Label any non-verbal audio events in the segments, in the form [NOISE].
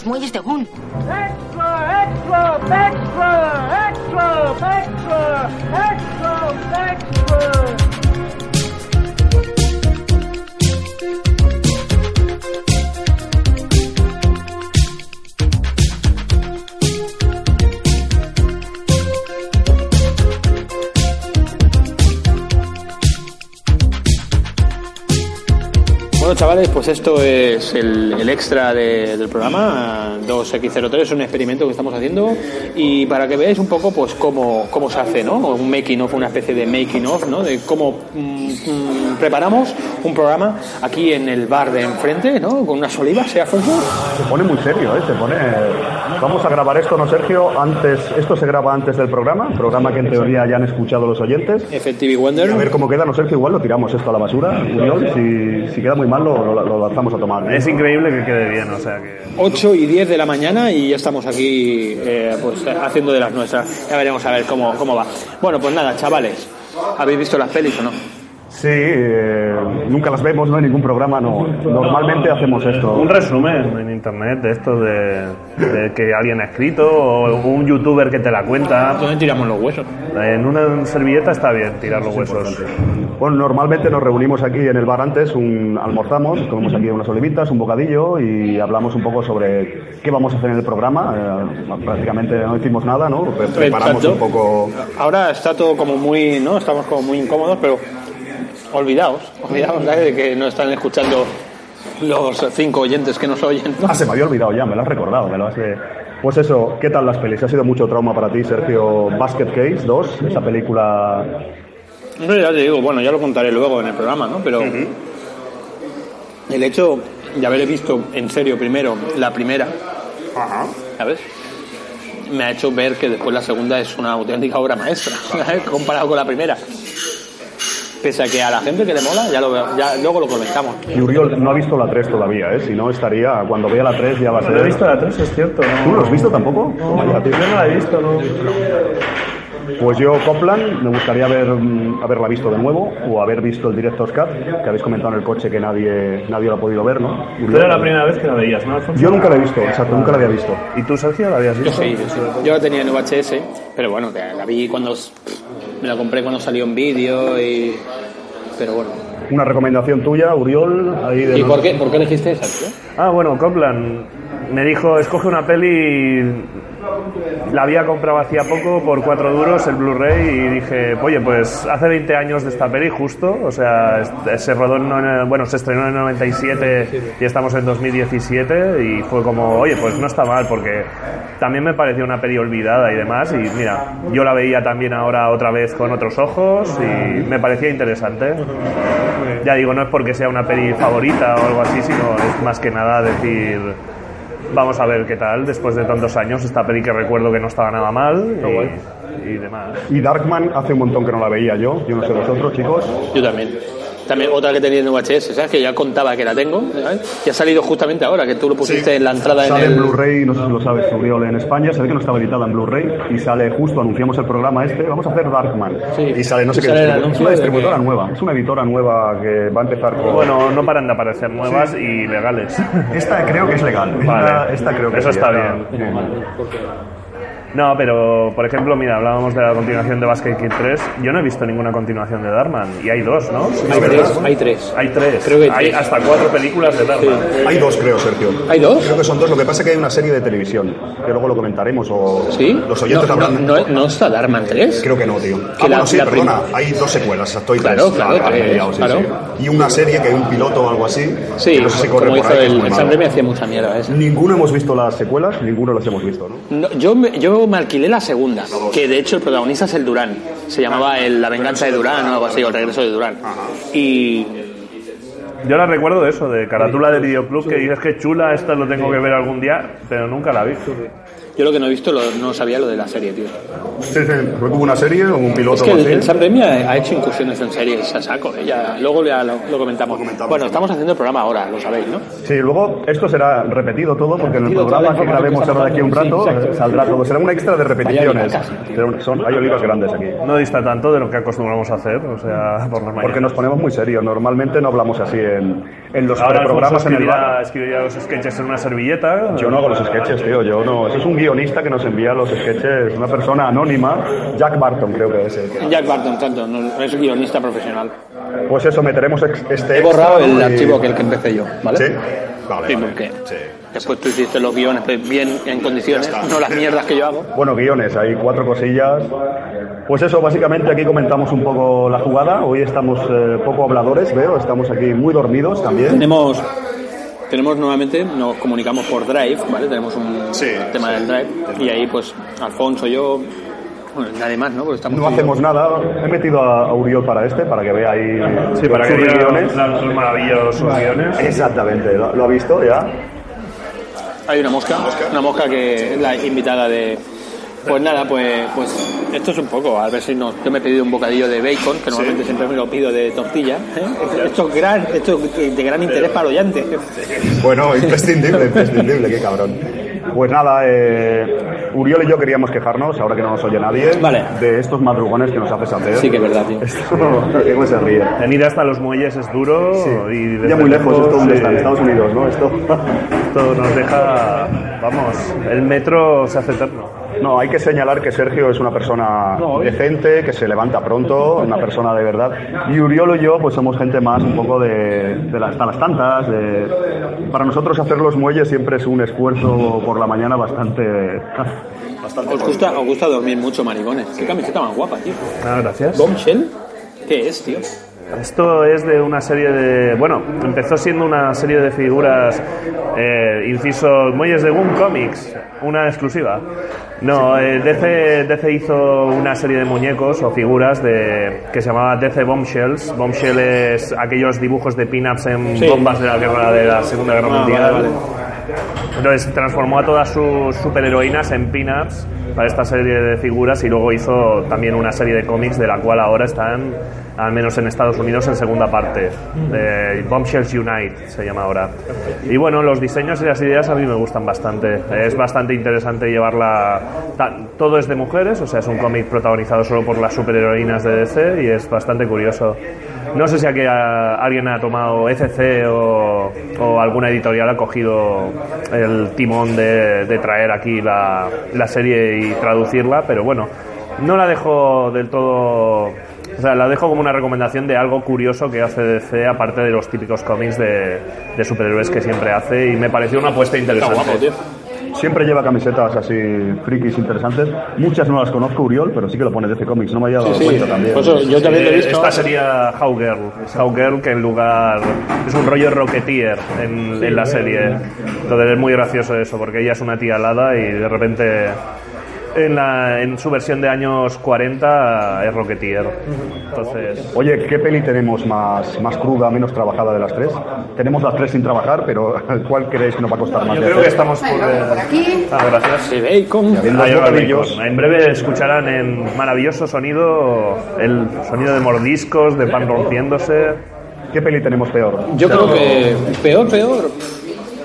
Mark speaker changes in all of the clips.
Speaker 1: los muelles de Gun.
Speaker 2: Extra, extra, extra, extra, extra, extra, extra.
Speaker 3: Bueno, chavales, pues esto es el, el extra de- del programa 2X03, es un experimento que estamos haciendo y para que veáis un poco pues cómo, cómo se hace, ¿no? Un making of, una especie de making of, ¿no? De cómo mm, mm, preparamos un programa aquí en el bar de enfrente, ¿no? Con unas olivas, ¿eh, Alfonso?
Speaker 4: Se pone muy serio, ¿eh? Se pone... Vamos a grabar esto, ¿no, Sergio? Antes... Esto se graba antes del programa, programa que en teoría ya han escuchado los oyentes.
Speaker 3: FTV Wonder.
Speaker 4: A ver cómo queda, ¿no, Sergio? Igual lo tiramos esto a la basura. Si, si queda muy mal, lo, lo- lo lanzamos a tomar.
Speaker 5: Es increíble que quede bien, o sea que...
Speaker 3: 8 y 10 de la mañana y ya estamos aquí eh, pues haciendo de las nuestras. Ya veremos a ver cómo, cómo va. Bueno, pues nada, chavales, ¿habéis visto las pelis o no?
Speaker 4: Sí, eh, nunca las vemos, no hay ningún programa, no. Normalmente hacemos esto.
Speaker 5: Un resumen en internet de esto de, de que alguien ha escrito o un youtuber que te la cuenta.
Speaker 3: ¿Dónde tiramos los huesos?
Speaker 5: En una servilleta está bien tirar los huesos.
Speaker 4: Bueno, normalmente nos reunimos aquí en el bar antes, un, almorzamos, comemos aquí unas olivitas, un bocadillo y hablamos un poco sobre qué vamos a hacer en el programa. Eh, prácticamente no hicimos nada, ¿no? Pre- Preparamos
Speaker 3: Exacto.
Speaker 4: un poco...
Speaker 3: Ahora está todo como muy, ¿no? Estamos como muy incómodos, pero olvidaos, [LAUGHS] olvidaos ¿sabes? de que no están escuchando los cinco oyentes que nos oyen. ¿no?
Speaker 4: Ah, se me había olvidado ya, me lo has recordado, me lo has... eh, Pues eso, ¿qué tal las pelis? ¿Ha sido mucho trauma para ti, Sergio? Basket Case 2, esa película...
Speaker 3: No, ya te digo, bueno, ya lo contaré luego en el programa, ¿no? Pero el hecho de haber visto en serio primero la primera, ¿sabes? Me ha hecho ver que después la segunda es una auténtica obra maestra, [LAUGHS] ¿sabes? comparado con la primera. Pese a que a la gente que le mola, ya lo veo, ya luego lo comentamos.
Speaker 4: Y Uriol no ha visto la 3 todavía, ¿eh? Si no, estaría... Cuando vea la 3 ya va a ser...
Speaker 5: No he visto la 3, es cierto.
Speaker 4: ¿Tú lo has visto tampoco? Vaya, tío.
Speaker 5: Yo no la he visto, no.
Speaker 4: Pues yo, Copland, me gustaría haber, mm, haberla visto de nuevo o haber visto el Director's Cut, que habéis comentado en el coche que nadie, nadie lo ha podido ver, ¿no?
Speaker 5: Tú era la primera vez que la veías, ¿no, Alfonso?
Speaker 4: Yo nunca la he visto, exacto, nunca la había visto.
Speaker 5: ¿Y tú, Sergio, la habías
Speaker 3: Yo
Speaker 5: visto?
Speaker 3: sí, yo la tenía en VHS, pero bueno, la la vi cuando me la compré cuando salió en vídeo y pero bueno.
Speaker 4: Una recomendación tuya, Uriol, ahí de
Speaker 3: ¿Y por qué, por qué elegiste esa, tío?
Speaker 5: Ah, bueno, Copland me dijo, escoge una peli, la había comprado hacía poco por cuatro duros el Blu-ray y dije, oye, pues hace 20 años de esta peli justo, o sea, es- se rodó, en, no- bueno, se estrenó en 97 y estamos en 2017 y fue como, oye, pues no está mal porque también me pareció una peli olvidada y demás y mira, yo la veía también ahora otra vez con otros ojos y me parecía interesante. Ya digo, no es porque sea una peli favorita o algo así, sino es más que nada decir, vamos a ver qué tal después de tantos años, esta peli que recuerdo que no estaba nada mal y, y demás.
Speaker 4: Y Darkman hace un montón que no la veía yo, yo no sé vosotros, chicos.
Speaker 3: Yo también. También otra que tenía en VHS, ¿sabes? Que ya contaba que la tengo, ¿sabes? Que ha salido justamente ahora, que tú lo pusiste en la entrada en
Speaker 4: Sale en
Speaker 3: el...
Speaker 4: Blu-ray, no sé si lo sabes, Uriol, en España, se ve que no estaba editada en Blu-ray y sale justo, anunciamos el programa este, vamos a hacer Darkman.
Speaker 3: Sí.
Speaker 4: Y sale, no sé
Speaker 3: Y
Speaker 4: qué,
Speaker 3: sale
Speaker 4: es una distribuidora
Speaker 3: que-
Speaker 4: nueva, es una editora nueva que va a empezar con...
Speaker 5: Bueno, no paran de aparecer nuevas y legales.
Speaker 4: Esta creo que es legal.
Speaker 5: Vale.
Speaker 4: Esta, esta creo que
Speaker 5: Eso
Speaker 4: sí,
Speaker 5: está
Speaker 4: esta-
Speaker 5: bien. No, pero por ejemplo, mira, hablábamos de la continuación de Basket Kid 3. Yo no he visto ninguna continuación de Darman. Y hay dos, ¿no?
Speaker 3: Hay tres, hay tres.
Speaker 5: Hay tres.
Speaker 3: Creo que hay tres.
Speaker 5: hasta cuatro películas de Darman.
Speaker 4: Hay dos, creo, Sergio.
Speaker 3: ¿Hay dos?
Speaker 4: Creo que son dos. Lo que pasa es que hay una serie de televisión, que luego lo comentaremos. O
Speaker 3: ¿Sí?
Speaker 4: Los oyentes
Speaker 3: no,
Speaker 4: habrán.
Speaker 3: no, no, no está Darman 3.
Speaker 4: Creo que no, tío. Ah,
Speaker 3: la-
Speaker 4: bueno, sí,
Speaker 3: la
Speaker 4: perdona.
Speaker 3: prim-
Speaker 4: Hay dos secuelas, estoy
Speaker 3: Claro,
Speaker 4: tres.
Speaker 3: claro,
Speaker 4: vale,
Speaker 3: tres,
Speaker 4: me liado, sí,
Speaker 3: claro.
Speaker 4: sí. Y una serie que hay un piloto o algo así.
Speaker 3: Sí,
Speaker 4: que no sé si corre
Speaker 3: como
Speaker 4: por
Speaker 3: hizo
Speaker 4: ahí,
Speaker 3: el, el Raimi hacía mucha mierda esa.
Speaker 4: Ninguno hemos visto las secuelas, ninguno las hemos visto, ¿no?
Speaker 3: No, yo, me, yo me alquilé la segunda, que de hecho el protagonista es el Durán. Se llamaba el, La venganza de Durán o algo así, o el regreso de Durán. Y
Speaker 5: Yo la recuerdo de eso, de carátula de videoclub, que dices que chula, esta lo tengo que ver algún día, pero nunca la vi.
Speaker 3: Yo lo que no he visto lo- no sabía lo de la serie, tío.
Speaker 4: Sí, sí, fue como una serie, un piloto
Speaker 3: Es que el, el Sam Raimi ha ha hecho incursiones en series a saco. ¿eh? Ya, luego ya lo, lo comentamos. Bueno, estamos haciendo el programa ahora, lo sabéis, ¿no?
Speaker 4: Sí, luego esto será repetido todo porque en el
Speaker 3: Repetido toda la
Speaker 4: programa que grabemos
Speaker 3: que
Speaker 4: ahora de aquí a un rato
Speaker 3: sí,
Speaker 4: eh,
Speaker 3: exacto.
Speaker 4: saldrá todo. Será una extra de repeticiones.
Speaker 3: olivas,
Speaker 4: Pero Son, hay olivas grandes aquí.
Speaker 5: No dista tanto de lo que acostumbramos a hacer, o sea, [LAUGHS] por las.
Speaker 4: Porque nos ponemos muy serios. Normalmente no hablamos así en, en los
Speaker 5: Ahora
Speaker 4: programas en el bar.
Speaker 5: escribirá los sketches en una servilleta.
Speaker 4: Yo no hago los sketches, tío. Yo no. Eso es un guionista que nos envía los sketches. Una persona anónima. Jack Barton, creo que es. el que-
Speaker 3: Jack Barton, tanto, no, es guionista profesional.
Speaker 4: Pues eso, meteremos ex- este.
Speaker 3: He borrado el archivo que el que empecé yo, ¿vale?
Speaker 4: Sí. Vale,
Speaker 3: Sí,
Speaker 4: vale.
Speaker 3: porque
Speaker 4: Sí.
Speaker 3: después tú hiciste los guiones pues, bien en condiciones, no las mierdas que yo hago.
Speaker 4: Bueno, guiones, hay cuatro cosillas. Pues eso, básicamente aquí comentamos un poco la jugada. Hoy estamos eh, poco habladores, veo. Estamos aquí muy dormidos también.
Speaker 3: Tenemos, tenemos nuevamente, nos comunicamos por Drive, ¿vale? Tenemos un
Speaker 4: Sí,
Speaker 3: tema del Drive y ahí pues Alfonso, yo, bueno, nadie más, ¿no? Porque estamos
Speaker 4: No
Speaker 3: yo.
Speaker 4: hacemos nada. He metido a Uriol para este, para que vea ahí
Speaker 5: Sí, para que
Speaker 4: sus
Speaker 5: diga
Speaker 4: guiones.
Speaker 5: los los maravillosos guiones.
Speaker 4: Exactamente, ¿lo, lo ha visto ya?
Speaker 3: Hay una mosca, una mosca que es la invitada de... Pues nada, pues, pues esto es un poco, a ver si no... Yo me he pedido un bocadillo de bacon, que normalmente siempre me lo pido de tortilla. ¿eh? Esto es gran, esto es de gran interés para el oyente.
Speaker 4: Bueno, imprescindible, imprescindible, qué cabrón. Pues nada, eh, Uriol y yo queríamos quejarnos, ahora que no nos oye nadie,
Speaker 3: Vale.
Speaker 4: de estos madrugones que nos haces hacer.
Speaker 3: Sí que es verdad, tío.
Speaker 4: Esto, ¿cómo se ríe?
Speaker 5: Venir hasta los muelles es duro y
Speaker 4: Ya muy lejos,
Speaker 5: lejos,
Speaker 4: esto donde
Speaker 5: sí,
Speaker 4: está, en Estados Unidos, ¿no? Esto.
Speaker 5: esto nos deja, vamos, el metro se hace eterno.
Speaker 4: No, hay que señalar que Sergio es una persona decente, que se levanta pronto, una persona de verdad. Y Uriol y yo, pues somos gente más un poco de, de las, hasta las tantas. de- para nosotros hacer los muelles siempre es un esfuerzo por la mañana bastante... bastante
Speaker 3: Os gusta, os gusta dormir mucho, maricones. Qué camiseta más guapa, tío.
Speaker 5: Ah, gracias.
Speaker 3: Bombshell, ¿qué es, tío?
Speaker 5: Esto es de una serie de. Bueno, empezó siendo una serie de figuras, eh, inciso Muelles de Boom Comics, una exclusiva. No, eh, DC, DC hizo una serie de muñecos o figuras de, que se llamaba DC Bombshells. Bombshell es aquellos dibujos de pin-ups en
Speaker 3: Sí.
Speaker 5: bombas de la, guerra, de la Segunda Guerra
Speaker 3: Ah,
Speaker 5: Mundial.
Speaker 3: vale, vale.
Speaker 5: Entonces transformó a todas sus superheroínas en pin-ups para esta serie de figuras y luego hizo también una serie de cómics de la cual ahora están, al menos en Estados Unidos, en segunda parte. Eh, Bombshells Unite se llama ahora. Y bueno, los diseños y las ideas a mí me gustan bastante. Es bastante interesante llevarla... Todo es de mujeres, o sea, es un cómic protagonizado solo por las superheroínas de DC y es bastante curioso. No sé si aquí a- alguien ha tomado ECC o, o alguna editorial ha cogido el timón de, de traer aquí la, la serie y traducirla, pero bueno, no la dejo del todo. O sea, la dejo como una recomendación de algo curioso que hace DC, aparte de los típicos cómics de, de superhéroes que siempre hace, y me pareció una apuesta interesante.
Speaker 3: guapo, tío.
Speaker 4: Siempre lleva camisetas así frikis interesantes. Muchas no las conozco, Uriol, pero sí que lo pone DC Comics. No me había dado
Speaker 3: Sí,
Speaker 4: cuenta también.
Speaker 3: por eso yo también lo he
Speaker 5: Eh,
Speaker 3: visto.
Speaker 5: Esta sería Howgirl. Howgirl, que en lugar. Es un rollo Rocketeer en, en la serie. Entonces es muy gracioso eso, porque ella es una tía alada y de repente. En, la, en su versión de años 40 es Rocketeer. Entonces.
Speaker 4: Oye, ¿qué peli tenemos más, más cruda, menos trabajada de las tres? Tenemos las tres sin trabajar, pero [LAUGHS] ¿cuál creéis que nos va a costar más?
Speaker 5: Yo creo que
Speaker 4: hacer?
Speaker 5: estamos por. eh, Ah, gracias.
Speaker 3: Bacon.
Speaker 5: El
Speaker 4: bocadillos.
Speaker 5: bacon. En breve escucharán en maravilloso sonido el sonido de mordiscos, de pan rompiéndose.
Speaker 4: ¿Qué peli tenemos peor?
Speaker 3: Yo creo que peor, peor.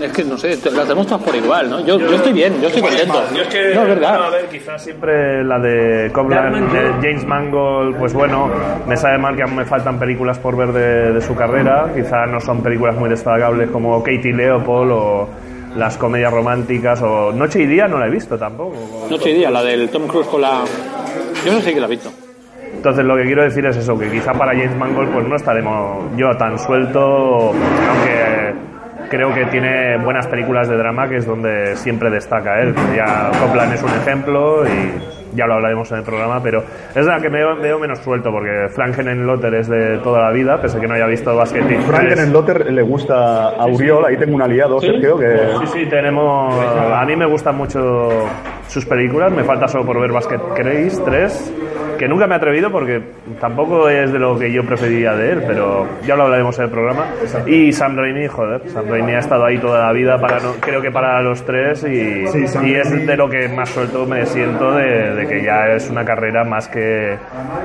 Speaker 3: Es que no sé, las tenemos todas por igual, ¿no? Yo, yo estoy bien, yo estoy contento. No, es verdad.
Speaker 5: a ver, quizás siempre la de Copland, de James Mangold, pues bueno, me sabe mal que aún me faltan películas por ver de, de su carrera. Quizás no son películas muy destacables como Katie Leopold o las comedias románticas o Noche y Día no la he visto tampoco.
Speaker 3: Noche y día, la del Tom Cruise con la. Yo no sé que la he visto.
Speaker 5: Entonces lo que quiero decir es eso, que quizá para James Mangold pues no estaremos yo tan suelto, aunque creo que tiene buenas películas de drama, que es donde siempre destaca él. Ya Copland es un ejemplo y ya lo hablaremos en el programa, pero es la que me veo, veo menos suelto, porque Frankenenlotter es de toda la vida, pese a que no haya visto Basket
Speaker 4: Frankenlotter le gusta a Uriol, ahí tengo un aliado, Sergio, que...
Speaker 5: Sí, sí, tenemos. A mí me gustan mucho sus películas, me falta solo por ver Basket Case 3. que nunca me he atrevido porque tampoco es de lo que yo preferiría de él, pero ya lo hablaremos en el programa. Y Sam Raimi, joder, Sam Raimi ha estado ahí toda la vida, para no- creo que para los tres, y,
Speaker 4: Sí, Sam
Speaker 5: y es de lo que más suelto me siento de, de que ya es una carrera más que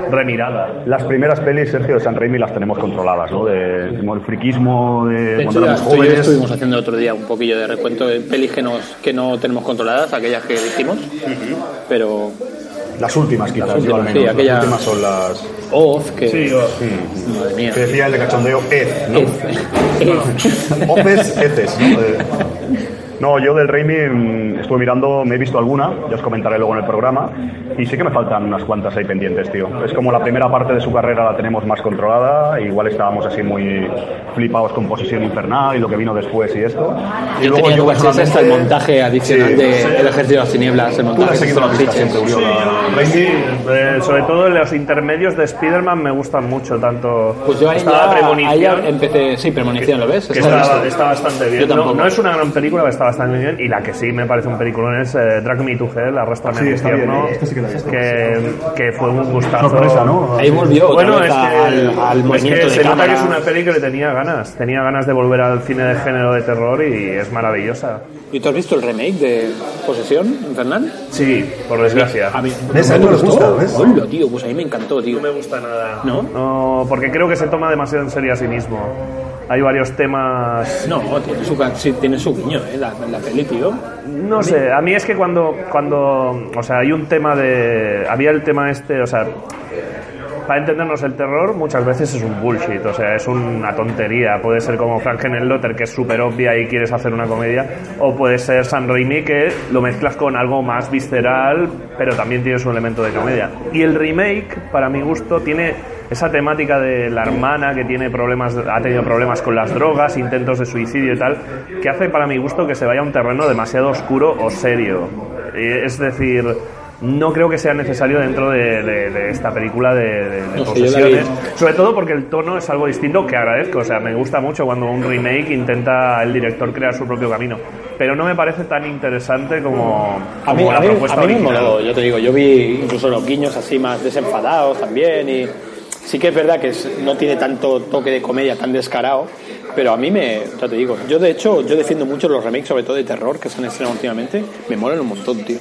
Speaker 5: remirada.
Speaker 4: Las primeras pelis, Sergio, de San Raimi las tenemos controladas, ¿no? De, como el friquismo de,
Speaker 3: De hecho,
Speaker 4: cuando
Speaker 3: ya yo
Speaker 4: jóvenes.
Speaker 3: estuvimos haciendo el otro día un poquillo de recuento de pelis que, nos, que no tenemos controladas, aquellas que pero
Speaker 4: Las últimas, quizás,
Speaker 3: Las
Speaker 4: yo al menos.
Speaker 3: sí, aquella-
Speaker 4: Las últimas son las...
Speaker 3: Oz, que...
Speaker 5: Sí, o-
Speaker 3: Madre mía.
Speaker 4: Que decía el de cachondeo, Ed, ¿no?
Speaker 3: Oz.
Speaker 4: ¿no? [LAUGHS] No, yo del Raimi mm, estuve mirando, me he visto alguna, ya os comentaré luego en el programa, y sí que me faltan unas cuantas ahí pendientes, tío. Es como la primera parte de su carrera la tenemos más controlada, igual estábamos así muy flipados con Posesión Infernal y lo que vino después y esto. Y
Speaker 3: Yo tenía en VHS hasta el
Speaker 4: personalmente-
Speaker 3: montaje adicional
Speaker 4: Sí,
Speaker 3: de
Speaker 4: sí.
Speaker 3: El Ejército de las Tinieblas, el montaje
Speaker 4: has seguido la
Speaker 3: con
Speaker 4: pista
Speaker 3: fiches.
Speaker 4: siempre, Uriol. a Raimi.
Speaker 5: Sí, eh, sobre todo los intermedios de Spider-Man me gustan mucho, tanto
Speaker 3: Pues yo ahí
Speaker 5: estaba
Speaker 3: ya, ahí empecé... Sí, Premonición, ¿lo ves?
Speaker 5: que
Speaker 3: Está
Speaker 5: está, está bastante bien.
Speaker 3: Yo
Speaker 5: No,
Speaker 3: tampoco.
Speaker 5: no es una gran película, pero está bien. Y la que sí me parece un peliculón es eh, Drag Me to Hell, Arrastrame
Speaker 4: Sí,
Speaker 5: al
Speaker 4: está bien,
Speaker 5: infierno,
Speaker 4: eh, sí que
Speaker 5: que, que fue un gustazo.
Speaker 4: Sorpresa, ¿no?
Speaker 3: Ahí volvió
Speaker 5: Bueno, es que,
Speaker 3: al, al
Speaker 5: es que
Speaker 3: de
Speaker 5: se nota que es una peli que le tenía ganas. Tenía ganas de volver al cine de género de terror y es maravillosa.
Speaker 3: ¿Y tú has visto el remake de Posesión Infernal?
Speaker 5: Sí, por desgracia.
Speaker 3: A mí
Speaker 4: ¿Ves?
Speaker 3: no
Speaker 4: A
Speaker 3: me
Speaker 4: mí me
Speaker 3: gustó. Hola, tío, pues a mí me encantó, tío.
Speaker 5: No me gusta nada.
Speaker 3: ¿No?
Speaker 5: No, porque creo que se toma demasiado en serio a sí mismo. Hay varios temas.
Speaker 3: No, tiene su, sí, tiene su guiño, ¿eh? La, la peli, tío.
Speaker 5: No sé, a mí es que cuando, cuando. O sea, hay un tema de. Había el tema este, o sea. Para entendernos el terror, muchas veces es un bullshit, o sea, es una tontería. Puede ser como Frankenlotter, que es súper obvia y quieres hacer una comedia, o puede ser San Raimi, que lo mezclas con algo más visceral, pero también tiene su elemento de comedia. Y el remake, para mi gusto, tiene esa temática de la hermana que tiene problemas, ha tenido problemas con las drogas, intentos de suicidio y tal, que hace para mi gusto que se vaya a un terreno demasiado oscuro o serio. Eh, Es decir, no creo que sea necesario dentro de, de- de esta película de, de-
Speaker 3: No la
Speaker 5: posesiones. Sobre todo porque el tono es algo distinto que agradezco. O sea, me gusta mucho cuando un remake intenta el director crear su propio camino. Pero no me parece tan interesante como,
Speaker 3: A mí,
Speaker 5: como
Speaker 3: a
Speaker 5: la
Speaker 3: mí,
Speaker 5: propuesta
Speaker 3: a mí
Speaker 5: original.
Speaker 3: yo te digo, yo vi incluso los guiños así más desenfadados también y sí que es verdad que no tiene tanto toque de comedia tan descarado, pero a mí me, ya te digo, yo de hecho, yo defiendo mucho los remakes, sobre todo de terror que se han estrenado últimamente, me molan un montón, tío.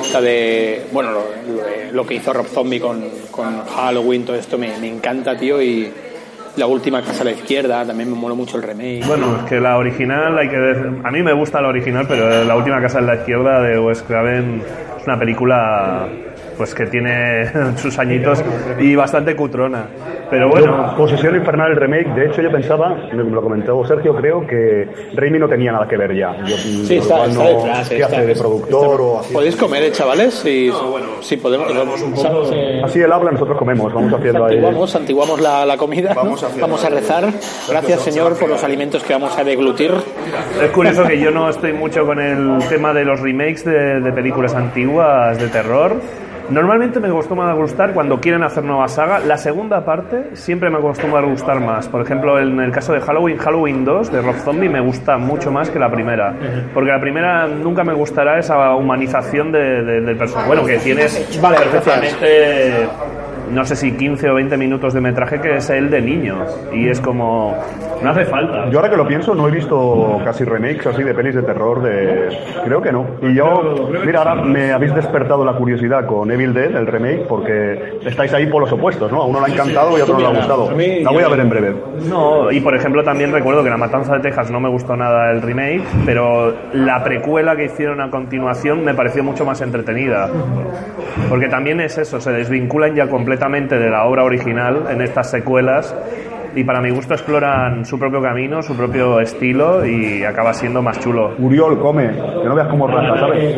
Speaker 3: O sea, de, bueno, lo, lo- lo que hizo Rob Zombie con, con Halloween, todo esto me, me encanta, tío, y la última casa a la izquierda, también me mola mucho el remake.
Speaker 5: Bueno, es que la original hay que dec- a mí me gusta la original, pero la última casa en la izquierda de Wes Craven es una película pues que tiene [LAUGHS] sus añitos y bastante cutrona. Pero bueno,
Speaker 4: Yo, Posesión Infernal, el remake, de hecho yo pensaba, me lo comentó Sergio, creo que Raimi no tenía nada que ver ya. Yo,
Speaker 3: Sí,
Speaker 4: lo
Speaker 3: está, está
Speaker 4: no-
Speaker 3: detrás.
Speaker 4: ¿Qué
Speaker 3: está-
Speaker 4: hace de productor
Speaker 3: está-
Speaker 4: o así?
Speaker 3: ¿Podéis comer, eh, chavales? Si, si podemos. ¿sabes? Eh,
Speaker 4: Así él habla, nosotros comemos, vamos haciendo ahí.
Speaker 3: Santiguamos, santiguamos la, la comida. ¿no?
Speaker 4: Vamos haciendo-
Speaker 3: Vamos a rezar. Gracias, Señor, por los alimentos que vamos a deglutir.
Speaker 5: es curioso que yo no estoy mucho con el tema de los remakes de, de películas antiguas de terror. Normalmente me acostumbra a gustar cuando quieren hacer nueva saga. La segunda parte siempre me acostumbra a gustar más. Por ejemplo, en el caso de Halloween, Halloween 2 de Rob Zombie me gusta mucho más que la primera. Porque la primera nunca me gustará esa humanización de- de- del personaje. Bueno, que tienes
Speaker 3: Vale,
Speaker 5: perfectamente, no sé si 15 o 20 minutos de metraje que es el de niño. Y es como, no hace falta.
Speaker 4: Yo ahora que lo pienso, no he visto casi remakes así de pelis de terror de... Creo que no. Y yo, mira, ahora me habéis despertado la curiosidad con Evil Dead, el remake, porque estáis ahí por los opuestos, ¿no? A uno le ha encantado y a otro no le ha gustado. La voy a ver en breve.
Speaker 5: No, y por ejemplo también recuerdo que La Matanza de Texas no me gustó nada el remake, pero la precuela que hicieron a continuación me pareció mucho más entretenida. Porque también es eso, se desvinculan ya completamente de la obra original en estas secuelas y para mi gusto exploran su propio camino, su propio estilo y acaba siendo más chulo.
Speaker 4: Uriol, come, que no veas cómo raja, ¿sabes?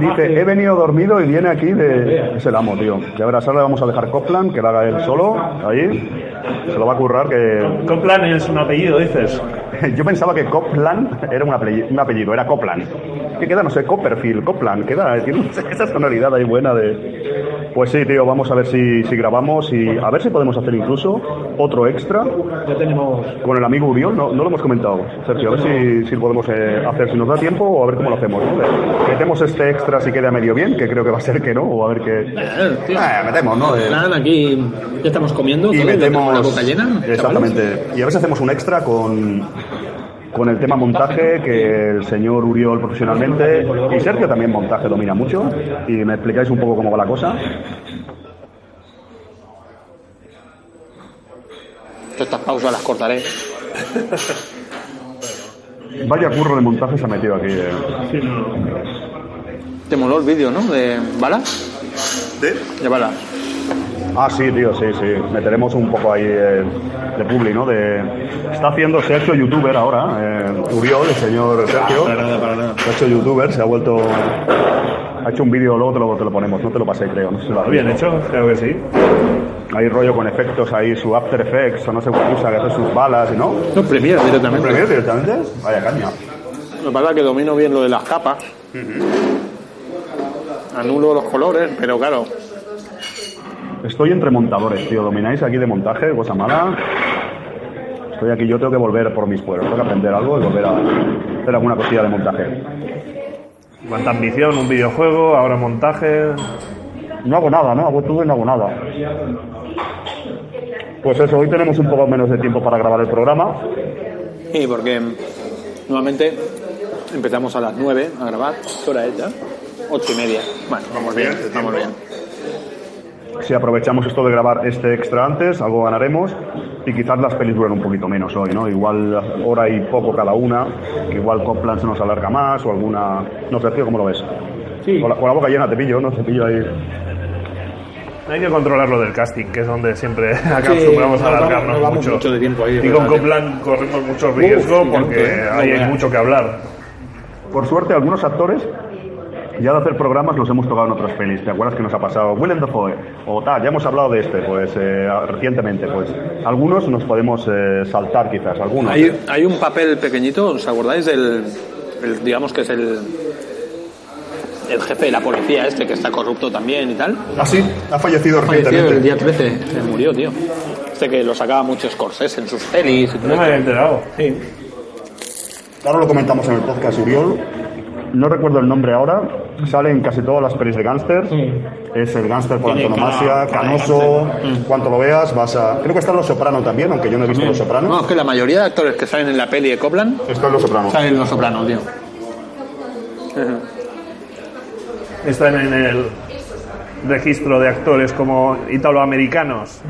Speaker 4: Dice, he venido dormido y viene aquí de... Es el amo, tío. Ya verás, ahora le vamos a dejar Copland, que lo haga él solo, ahí. Se lo va a currar, que...
Speaker 5: Copland es un apellido, dices. [LAUGHS]
Speaker 4: Yo pensaba que Copland era un apellido, un apellido era Copland. ¿Qué queda? No sé, Copperfield, Copland, queda, tiene [LAUGHS] esa sonoridad ahí buena de... Pues sí, tío, vamos a ver si, si grabamos y a ver si podemos hacer incluso otro extra
Speaker 3: Ya tenemos.
Speaker 4: con el amigo Uriol, no, no lo hemos comentado, Sergio, a ver si, si lo podemos eh, hacer, si nos da tiempo o a ver cómo lo hacemos. ¿no? Metemos este extra si queda medio bien, que creo que va a ser que no, o a ver qué...
Speaker 3: Eh.
Speaker 4: Eh, metemos, ¿no? De-
Speaker 3: Nada, aquí ya estamos comiendo.
Speaker 4: y
Speaker 3: todo, ya tenemos
Speaker 4: metemos
Speaker 3: la boca llena. chavales.
Speaker 4: exactamente y a ver si hacemos un extra con con el tema montaje que el señor Uriol profesionalmente y Sergio también montaje domina mucho y me explicáis un poco cómo va la cosa
Speaker 3: estas pausas las cortaré.
Speaker 4: vaya curro de montaje se ha metido aquí eh.
Speaker 3: Te moló el vídeo, ¿no? De Bala. De Bala.
Speaker 4: Ah sí tío sí sí meteremos un poco ahí eh, de publi no de está haciendo se ha hecho youtuber ahora eh, Uriol el señor Sergio
Speaker 3: Para nada, para nada.
Speaker 4: se ha hecho youtuber se ha vuelto ha hecho un vídeo luego te lo, te lo ponemos no te lo pasé creo no sé si lo has
Speaker 5: Bien
Speaker 4: visto.
Speaker 5: hecho, creo que sí.
Speaker 4: Hay rollo con efectos ahí, su After Effects o no sé cuál usa, que hace sus balas y no.
Speaker 3: No, Premiere directamente.
Speaker 4: ¿Premiere directamente? Vaya caña.
Speaker 3: Lo que pasa es que domino bien lo de las capas. Anulo los colores, pero claro,
Speaker 4: Estoy entre montadores, tío. ¿Domináis aquí de montaje? Cosa mala. Estoy aquí, yo tengo que volver por mis pueblos. Tengo que aprender algo y volver a hacer alguna cosilla de montaje.
Speaker 5: Cuánta ambición, un videojuego, ahora montaje.
Speaker 4: No hago nada, ¿no? Hago todo y no hago nada. Pues eso, hoy tenemos un poco menos de tiempo para grabar el programa.
Speaker 3: Sí, porque normalmente empezamos a las 9 a grabar. ¿Qué hora es ya? 8 y media. Bueno, vamos bien, vamos bien.
Speaker 4: Si aprovechamos esto de grabar este extra antes, algo ganaremos y quizás las pelis duren un poquito menos hoy, ¿no? Igual hora y poco cada una, igual Copland se nos alarga más o alguna... No sé, tío, ¿cómo lo ves?
Speaker 3: Sí.
Speaker 4: Con la, con la boca llena te pillo, ¿no? Te pillo ahí...
Speaker 5: Hay que controlar lo del casting, que es donde siempre [LAUGHS] acostumbramos
Speaker 3: nos
Speaker 5: a alargarnos
Speaker 3: nos vamos
Speaker 5: mucho.
Speaker 3: mucho de tiempo ahí,
Speaker 5: y con Copland corremos mucho riesgo
Speaker 3: Uf,
Speaker 5: porque
Speaker 3: tanto, ¿eh?
Speaker 5: ahí hay mucho que hablar.
Speaker 4: Por suerte, algunos actores, ya de hacer programas, los hemos tocado en otras pelis. ¿Te acuerdas que nos ha pasado? Willem Dafoe, o tal, ya hemos hablado de este, pues, eh, recientemente, pues. Algunos nos podemos eh, saltar, quizás, algunos.
Speaker 3: Hay, hay un papel pequeñito, ¿os acordáis del, el- digamos que es el, el jefe de la policía este que está corrupto también y tal?
Speaker 4: Ah, sí, ha fallecido
Speaker 3: Falleció el día 13, se murió, tío. Este que lo sacaba mucho Scorsese en sus pelis y todo
Speaker 5: No me había enterado.
Speaker 3: Sí.
Speaker 4: Ahora lo comentamos en el podcast Uriol. No recuerdo el nombre ahora. Sale en casi todas las pelis de gángster. Es el gángster por
Speaker 3: Tiene
Speaker 4: antonomasia, canoso.
Speaker 3: gángster.
Speaker 4: Cuanto lo veas, vas a. Creo que está en Los Soprano también, aunque yo no he visto Los Soprano.
Speaker 3: No, es que la mayoría de actores que salen en la peli de Copland
Speaker 4: Está en Los Soprano.
Speaker 3: salen en Los Sopranos, tío.
Speaker 5: Están en el registro de actores como italoamericanos.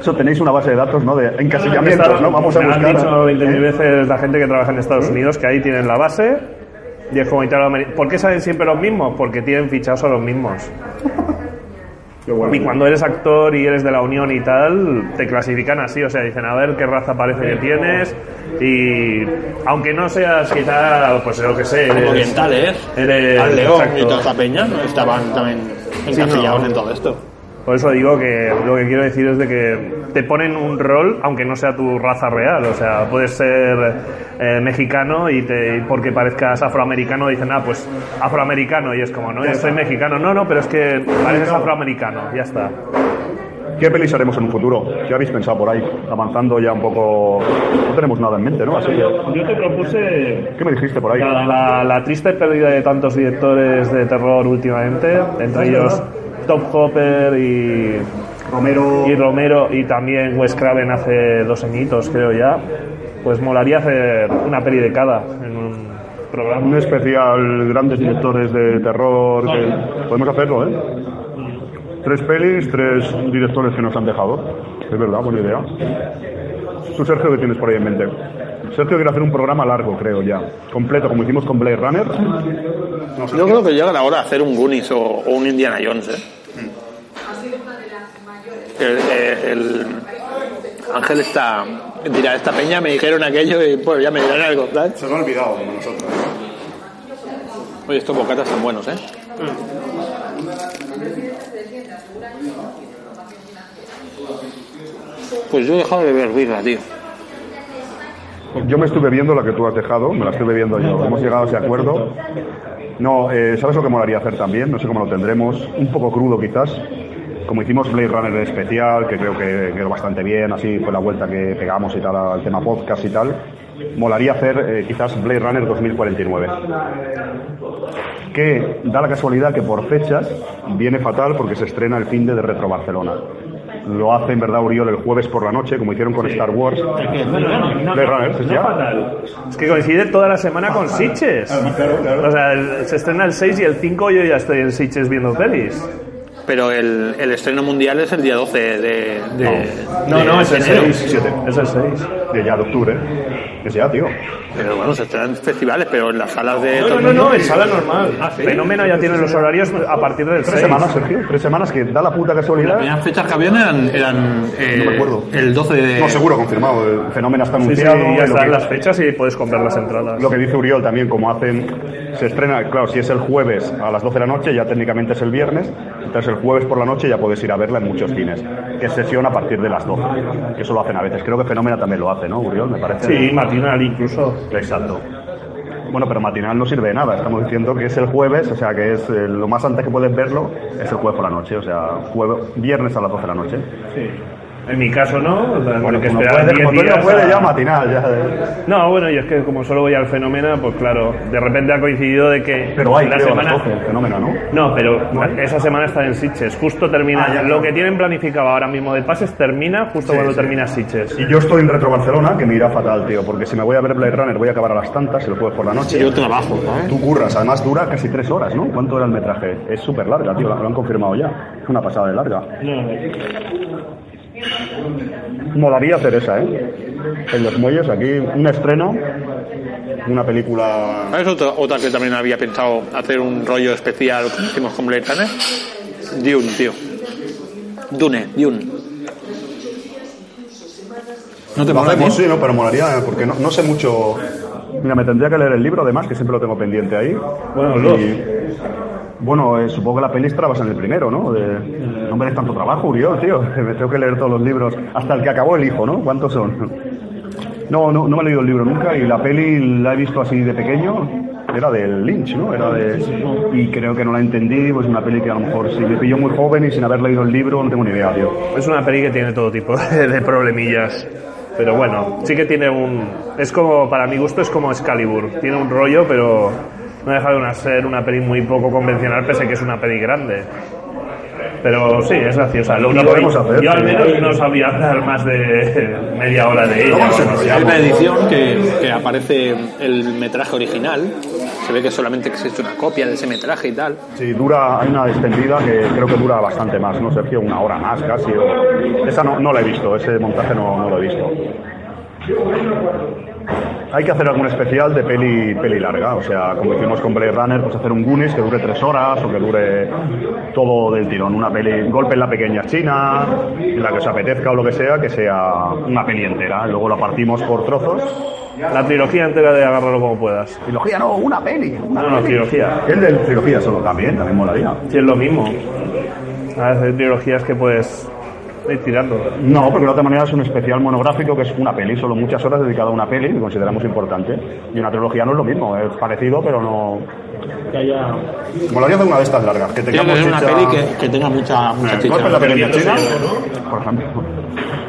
Speaker 4: Eso tenéis una base de datos, ¿no? De encasillamientos, ¿no? Vamos a
Speaker 5: me han dicho 20.000
Speaker 4: ¿eh?
Speaker 5: veces la gente que trabaja en Estados Unidos que ahí tienen la base y es como. ¿Por qué salen siempre los mismos? Porque tienen fichados a los mismos. Y cuando eres actor y eres de la Unión y tal, te clasifican así, o sea, dicen a ver qué raza parece que tienes y aunque no seas quizá, pues lo que sé, eres,
Speaker 3: Orientales,
Speaker 5: eres
Speaker 3: al León
Speaker 5: exacto.
Speaker 3: y toda esa peña ¿no? estaban también encasillados
Speaker 5: no.
Speaker 3: en todo esto.
Speaker 5: Por eso digo que lo que quiero decir es de que te ponen un rol aunque no sea tu raza real, o sea, puedes ser eh, mexicano y, te, y porque parezcas afroamericano dicen, ah, pues afroamericano y es como, no, yo soy mexicano, no, no, pero es que pareces afroamericano, ya está.
Speaker 4: ¿Qué pelis haremos en un futuro? ¿Qué habéis pensado por ahí? Avanzando ya un poco. No tenemos nada en mente, ¿no? Así que.
Speaker 5: Yo te propuse
Speaker 4: ¿Qué me dijiste por ahí?
Speaker 5: La, la- la triste pérdida de tantos directores de terror últimamente, entre ellos Top Hopper y,
Speaker 4: Romero.
Speaker 5: y Romero y también Wes Craven hace dos añitos, creo ya. Pues molaría hacer una peli de cada en un programa.
Speaker 4: Un especial grandes directores de terror. que- Podemos hacerlo, ¿eh? Tres pelis, tres directores que nos han dejado. Es verdad, buena idea. Tú, Sergio, ¿qué tienes por ahí en mente? Sergio quiere hacer un programa largo, creo ya. Completo, como hicimos con Blade Runner.
Speaker 3: Yo creo que llega la hora de hacer un Goonies o, o un Indiana Jones. ¿eh? El, el Ángel está. Dirá, esta peña me dijeron aquello y pues ya me dirán algo, ¿sabes?
Speaker 4: Se lo ha olvidado como nosotros.
Speaker 3: Oye, estos bocatas están buenos, ¿eh? Pues yo he dejado de beber birra, tío.
Speaker 4: Yo me estuve viendo la que tú has dejado, me la estuve viendo yo. Hemos llegado a ese acuerdo. No, eh, ¿sabes lo que molaría hacer también? No sé cómo lo tendremos. Un poco crudo quizás. Como hicimos Blade Runner en especial, que creo que quedó bastante bien, así fue la vuelta que pegamos y tal al tema podcast y tal. Molaría hacer eh, quizás Blade Runner 2049. Que da la casualidad que por fechas viene fatal porque se estrena el fin de Retro Barcelona lo hace en verdad Uriol el jueves por la noche, como hicieron con Star Wars. ¿es ya?
Speaker 5: Es que coincide toda la semana con Sitches. O sea, el- se estrena el 6 y el 5 yo ya estoy en Sitches viendo pelis.
Speaker 3: Pero el, el estreno mundial es el día 12 de. de-
Speaker 5: No,
Speaker 3: de
Speaker 5: no, es el
Speaker 3: enero.
Speaker 5: 6.
Speaker 4: Siete.
Speaker 5: Es el 6.
Speaker 4: De ya de octubre. Es ya, tío.
Speaker 3: Pero bueno, se estrenan en festivales, pero en las salas de.
Speaker 5: No, no, no, en sala normal.
Speaker 3: Ah, ¿sí?
Speaker 5: Fenómeno ya tiene los horarios a partir del 6.
Speaker 4: Tres semanas, Sergio. Tres semanas que da la puta
Speaker 3: Las
Speaker 4: casualidad.
Speaker 3: primeras fechas que habían eran. eran eh,
Speaker 4: No me acuerdo.
Speaker 3: El 12 de.
Speaker 4: No, seguro, confirmado. El fenómeno está
Speaker 5: Sí, sí,
Speaker 4: anunciado.
Speaker 5: ya están
Speaker 4: que-
Speaker 5: las fechas y puedes comprar las entradas.
Speaker 4: Lo que dice Uriol también, como hacen, se estrena, claro, si es el jueves a las 12 de la noche, ya técnicamente es el viernes, entonces el jueves por la noche ya puedes ir a verla en muchos cines, que es sesión a partir de las 12, que eso lo hacen a veces. Creo que Fenómena también lo hace, ¿no, Uriol? Me parece.
Speaker 5: Sí, matinal incluso.
Speaker 4: Exacto. Bueno, pero matinal no sirve de nada, estamos diciendo que es el jueves, o sea, que es eh, lo más antes que puedes verlo, es el jueves por la noche, o sea, jueves, viernes a las 12 de la noche.
Speaker 5: Sí. En mi caso no, o sea,
Speaker 4: Bueno,
Speaker 5: que
Speaker 4: como
Speaker 5: esperar
Speaker 4: puede,
Speaker 5: 10
Speaker 4: como tú no
Speaker 5: días
Speaker 4: puede
Speaker 5: a-
Speaker 4: ya matinal, ya. eh.
Speaker 5: No, bueno, y es que como solo voy al fenómeno, pues claro, de repente ha coincidido de que
Speaker 4: Pero hay,
Speaker 5: la
Speaker 4: creo, a
Speaker 5: semana...
Speaker 4: las 12, el fenómeno, ¿no?
Speaker 5: No, pero esa semana está en Sitges. Justo termina.
Speaker 4: Ah, ya,
Speaker 5: lo
Speaker 4: claro.
Speaker 5: que tienen planificado ahora mismo de pases termina justo
Speaker 4: Sí,
Speaker 5: cuando
Speaker 4: sí.
Speaker 5: termina Sitges.
Speaker 4: Y yo estoy en Retro Barcelona, que me irá fatal, tío, porque si me voy a ver Blade Runner voy a acabar a las tantas el jueves por la noche.
Speaker 3: Yo trabajo, ¿sabes?
Speaker 4: Tú curras, además dura casi tres horas, ¿no? ¿Cuánto era el metraje? Es súper larga, tío, lo han confirmado ya. Es una pasada de larga. Molaría hacer esa, ¿eh? En los muelles, aquí, un estreno, una película...
Speaker 3: ¿Sabes otra, otra que también había pensado hacer un rollo especial como hicimos con Blade Runner? Dune, tío. Dune, Dune. ¿No te mola,
Speaker 4: hacemos, sí, ¿no? Pero molaría, ¿eh? porque no, no sé mucho... Mira, me tendría que leer el libro, además, que siempre lo tengo pendiente ahí.
Speaker 5: Bueno, los.
Speaker 4: Y- Bueno, eh, supongo que la peli estará basada en el primero, ¿no? De, no me des tanto trabajo, Uriol, tío. [LAUGHS] Me tengo que leer todos los libros. Hasta el que acabó el hijo, ¿no? ¿Cuántos son? No, no, no me he leído el libro nunca y la peli la he visto así de pequeño. Era del Lynch, ¿no? Era de... Y creo que no la entendí, pues una peli que a lo mejor si me pilló muy joven y sin haber leído el libro no tengo ni idea, tío.
Speaker 5: Es una peli que tiene todo tipo de, [LAUGHS] de problemillas. Pero bueno, sí que tiene un. Es como, para mi gusto, es como Excalibur. Tiene un rollo, pero no deja de una, ser una peli muy poco convencional, pese a que es una peli grande. Pero sí, es graciosa. Lo único
Speaker 4: podemos hacer,
Speaker 5: yo al menos no sabía hablar más de media hora de ella.
Speaker 3: Hay una edición que, que aparece el metraje original. Se ve que solamente existe una copia de ese metraje y tal.
Speaker 4: Sí, dura, hay una extendida que creo que dura bastante más, ¿no, Sergio? Una hora más casi. o- Esa no, no la he visto, ese montaje no, no lo he visto. Hay que hacer algún especial de peli, peli larga, o sea, como hicimos con Blade Runner, pues hacer un Goonies que dure tres horas o que dure todo del tirón. Una peli, golpe en la pequeña China, en la que os apetezca o lo que sea, que sea una peli entera. Luego la partimos por trozos.
Speaker 5: La trilogía entera de agárralo como puedas.
Speaker 4: Trilogía, no, una peli. Una
Speaker 5: No, no,
Speaker 4: peli.
Speaker 5: trilogía.
Speaker 4: El de trilogía solo también, también molaría.
Speaker 5: Sí, es lo mismo. A veces hay trilogías que puedes tirando.
Speaker 4: No, porque de otra manera es un especial monográfico que es una peli, solo muchas horas dedicada a una peli que consideramos importante. Y una trilogía no es lo mismo, es parecido, pero no. Molaría hacer una de estas largas, que tengamos
Speaker 3: que una
Speaker 4: chicha-
Speaker 3: peli que, que tenga mucha, mucha
Speaker 4: Eh,
Speaker 3: chicha.
Speaker 4: Golpe en la pequeña China, por ejemplo.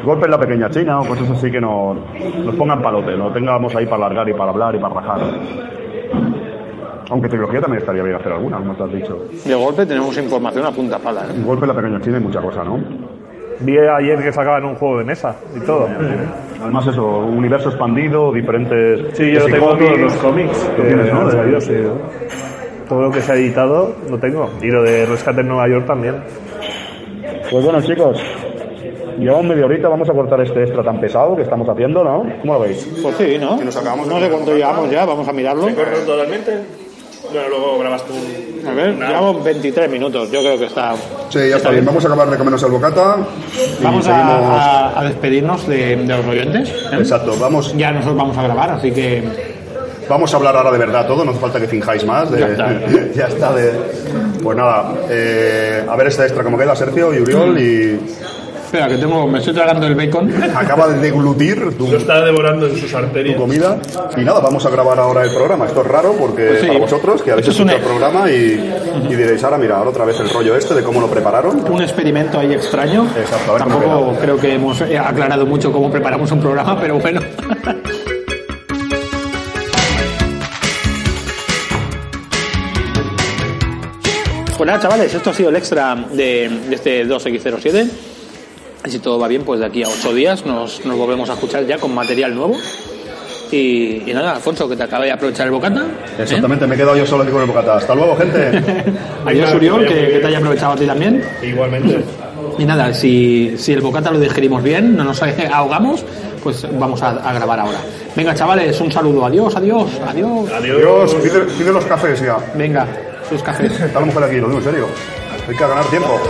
Speaker 4: Golpe en la pequeña China o cosas así que nos, nos pongan palote, lo tengamos ahí para largar y para hablar y para rajar. Aunque trilogía también estaría bien hacer alguna, como te has dicho.
Speaker 3: De golpe tenemos información a punta pala. ¿eh?
Speaker 4: Golpe en la pequeña China y mucha cosa, ¿no?
Speaker 5: Vi ayer que sacaban un juego de mesa y todo.
Speaker 4: Además eso, universo expandido, diferentes...
Speaker 5: Sí, yo
Speaker 4: que
Speaker 5: tengo
Speaker 4: cómics,
Speaker 5: todos los cómics.
Speaker 4: Lo
Speaker 5: que
Speaker 4: tienes, ¿no? De-
Speaker 5: sí. Todo lo que se ha editado lo tengo. Y lo de Rescate en Nueva York también.
Speaker 4: Pues bueno, chicos, llevamos media horita, vamos a cortar este extra tan pesado que estamos haciendo, ¿no? ¿Cómo lo veis?
Speaker 3: Pues sí, ¿no?
Speaker 4: nos acabamos
Speaker 3: no sé cuánto llevamos ya, vamos a mirarlo.
Speaker 5: totalmente? Bueno, luego grabas tú.
Speaker 3: A ver, llevamos 23 minutos, yo creo que está...
Speaker 1: Sí, ya está bien. Vamos a acabar de comernos el bocata. y
Speaker 3: Vamos
Speaker 1: seguimos-
Speaker 3: a, a- despedirnos de, de los oyentes. ¿eh?
Speaker 1: Exacto, vamos,
Speaker 3: Ya nosotros vamos a grabar, así que
Speaker 1: vamos a hablar ahora de verdad todo, no hace falta que finjáis más. de-
Speaker 3: Ya está. [LAUGHS]
Speaker 1: ya está de- Pues nada, eh, a ver este extra como queda, Sergio y Uriol, y,
Speaker 3: Espera, que tengo, me estoy tragando el bacon.
Speaker 4: Acaba de deglutir tu,
Speaker 5: Lo está devorando en sus
Speaker 4: tu
Speaker 5: arterias.
Speaker 4: comida. Y nada, vamos a grabar ahora el programa. Esto es raro porque
Speaker 3: Pues sí.
Speaker 4: para vosotros, que habéis
Speaker 3: Esto es un-
Speaker 4: escuchado el programa y, y diréis, ahora mira, ahora otra vez el rollo este de cómo lo prepararon.
Speaker 3: Un experimento ahí extraño.
Speaker 4: Exacto, a ver cómo
Speaker 3: Tampoco
Speaker 4: queda.
Speaker 3: creo que hemos eh, aclarado mucho cómo preparamos un programa, pero bueno. [LAUGHS] Pues nada, chavales, esto ha sido el extra de, de este 2X07. Y si todo va bien, pues de aquí a ocho días nos, nos volvemos a escuchar ya con material nuevo. Y, y nada, Alfonso, que te acabe de aprovechar el bocata. ¿eh?
Speaker 4: Exactamente, me he quedado yo solo aquí con el bocata. Hasta luego, gente. [LAUGHS]
Speaker 3: Adiós, Uriol, que, que te haya aprovechado a ti también.
Speaker 5: Igualmente.
Speaker 3: Y nada, si, si el bocata lo digerimos bien, no nos ahogamos, pues vamos a, a grabar ahora. Venga, chavales, un saludo. Adiós, adiós, adiós.
Speaker 4: Adiós, pide, pide los cafés ya.
Speaker 3: Venga, sus cafés. [LAUGHS]
Speaker 4: Está la mujer aquí, lo digo en serio. Hay que ganar tiempo.